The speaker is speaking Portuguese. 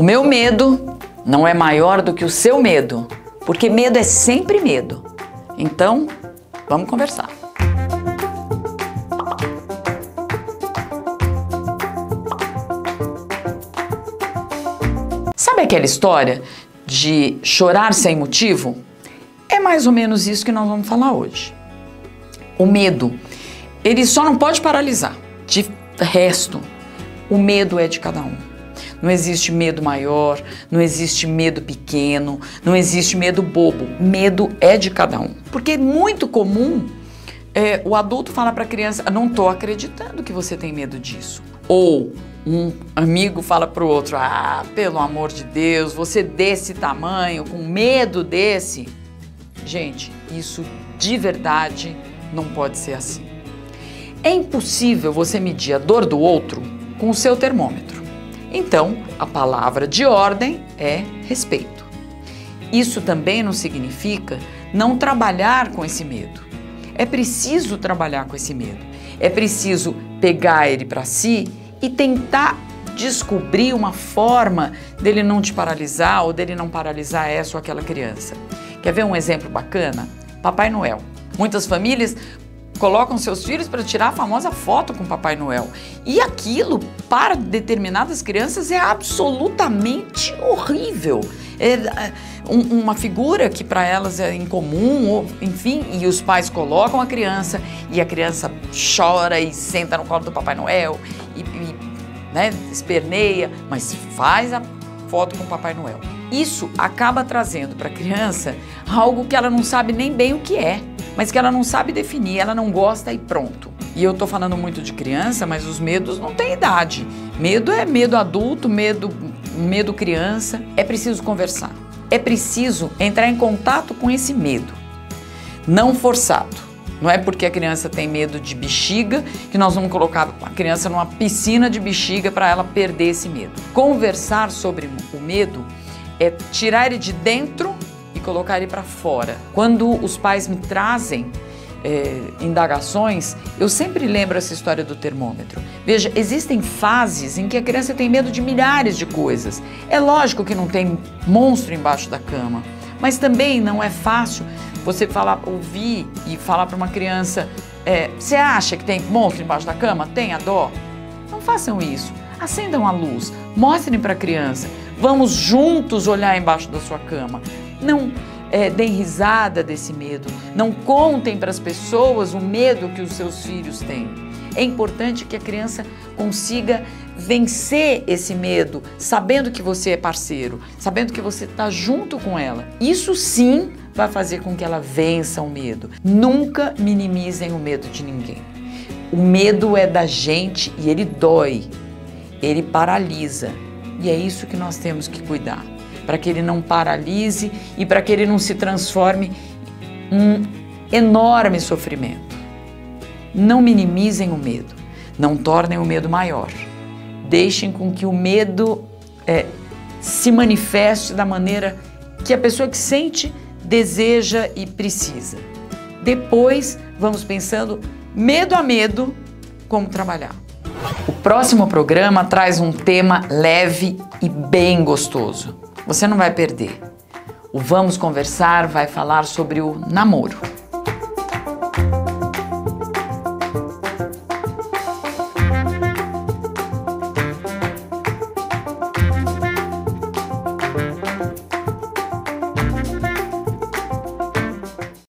O meu medo não é maior do que o seu medo, porque medo é sempre medo. Então, vamos conversar. Sabe aquela história de chorar sem motivo? É mais ou menos isso que nós vamos falar hoje. O medo, ele só não pode paralisar. De resto, o medo é de cada um. Não existe medo maior, não existe medo pequeno, não existe medo bobo. Medo é de cada um. Porque é muito comum é, o adulto falar para a criança: Não estou acreditando que você tem medo disso. Ou um amigo fala para o outro: Ah, pelo amor de Deus, você desse tamanho, com medo desse. Gente, isso de verdade não pode ser assim. É impossível você medir a dor do outro com o seu termômetro. Então, a palavra de ordem é respeito. Isso também não significa não trabalhar com esse medo. É preciso trabalhar com esse medo. É preciso pegar ele para si e tentar descobrir uma forma dele não te paralisar ou dele não paralisar essa ou aquela criança. Quer ver um exemplo bacana? Papai Noel. Muitas famílias colocam seus filhos para tirar a famosa foto com Papai Noel. E aquilo, para determinadas crianças, é absolutamente horrível. É, é um, uma figura que para elas é incomum, enfim, e os pais colocam a criança e a criança chora e senta no colo do Papai Noel e, e né, esperneia, mas faz a foto com o Papai Noel. Isso acaba trazendo para a criança algo que ela não sabe nem bem o que é mas que ela não sabe definir, ela não gosta e pronto. E eu tô falando muito de criança, mas os medos não têm idade. Medo é medo adulto, medo, medo criança. É preciso conversar. É preciso entrar em contato com esse medo. Não forçado. Não é porque a criança tem medo de bexiga que nós vamos colocar a criança numa piscina de bexiga para ela perder esse medo. Conversar sobre o medo é tirar ele de dentro colocar ele para fora. Quando os pais me trazem é, indagações, eu sempre lembro essa história do termômetro. Veja, existem fases em que a criança tem medo de milhares de coisas. É lógico que não tem monstro embaixo da cama, mas também não é fácil você falar, ouvir e falar para uma criança: é, você acha que tem monstro embaixo da cama? Tenha dó. Não façam isso. Acendam a luz, mostrem para a criança. Vamos juntos olhar embaixo da sua cama. Não é, deem risada desse medo. Não contem para as pessoas o medo que os seus filhos têm. É importante que a criança consiga vencer esse medo, sabendo que você é parceiro, sabendo que você está junto com ela. Isso sim vai fazer com que ela vença o medo. Nunca minimizem o medo de ninguém. O medo é da gente e ele dói, ele paralisa. E é isso que nós temos que cuidar para que ele não paralise e para que ele não se transforme um enorme sofrimento. Não minimizem o medo, não tornem o medo maior. Deixem com que o medo é, se manifeste da maneira que a pessoa que sente deseja e precisa. Depois, vamos pensando, medo a medo, como trabalhar. O próximo programa traz um tema leve e bem gostoso. Você não vai perder. O Vamos Conversar vai falar sobre o namoro.